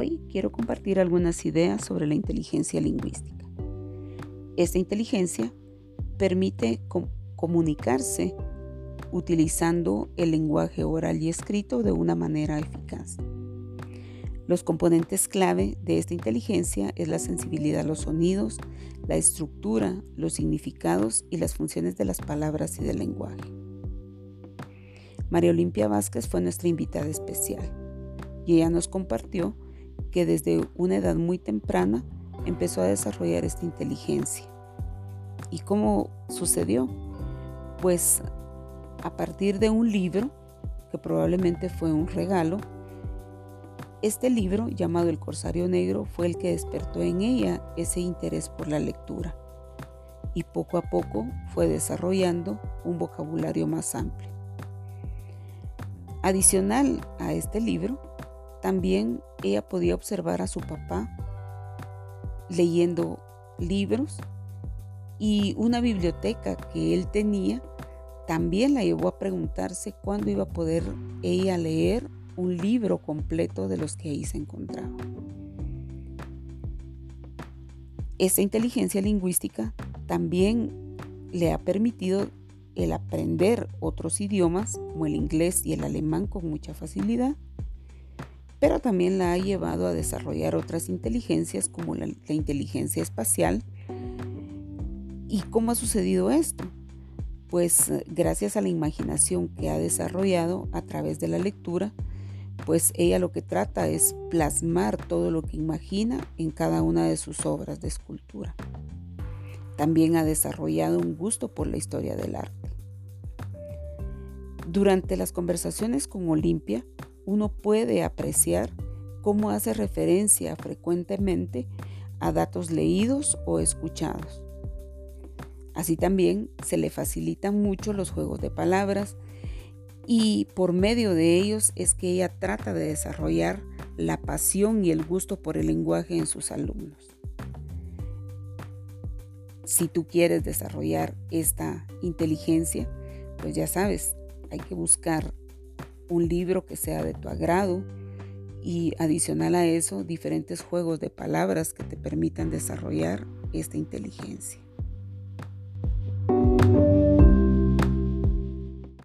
Hoy quiero compartir algunas ideas sobre la inteligencia lingüística. Esta inteligencia permite comunicarse utilizando el lenguaje oral y escrito de una manera eficaz. Los componentes clave de esta inteligencia es la sensibilidad a los sonidos, la estructura, los significados y las funciones de las palabras y del lenguaje. María Olimpia Vázquez fue nuestra invitada especial y ella nos compartió que desde una edad muy temprana empezó a desarrollar esta inteligencia. ¿Y cómo sucedió? Pues a partir de un libro, que probablemente fue un regalo, este libro, llamado El Corsario Negro, fue el que despertó en ella ese interés por la lectura y poco a poco fue desarrollando un vocabulario más amplio. Adicional a este libro, también ella podía observar a su papá leyendo libros y una biblioteca que él tenía también la llevó a preguntarse cuándo iba a poder ella leer un libro completo de los que ahí se encontraban. Esta inteligencia lingüística también le ha permitido el aprender otros idiomas como el inglés y el alemán con mucha facilidad pero también la ha llevado a desarrollar otras inteligencias como la, inteligencia espacial. ¿Y cómo ha sucedido esto? Pues eh, gracias a la imaginación que ha desarrollado a través de la lectura, pues ella lo que trata es plasmar todo lo que imagina en cada una de sus obras de escultura. También ha desarrollado un gusto por la historia del arte. Durante las conversaciones con Olimpia, uno puede apreciar cómo hace referencia frecuentemente a datos leídos o escuchados. Así también se le facilitan mucho los juegos de palabras y por medio de ellos es que ella trata de desarrollar la pasión y el gusto por el lenguaje en sus alumnos. Si tú quieres desarrollar esta inteligencia, pues ya sabes, hay que buscar un libro que sea de tu agrado y adicional a eso diferentes juegos de palabras que te permitan desarrollar esta inteligencia.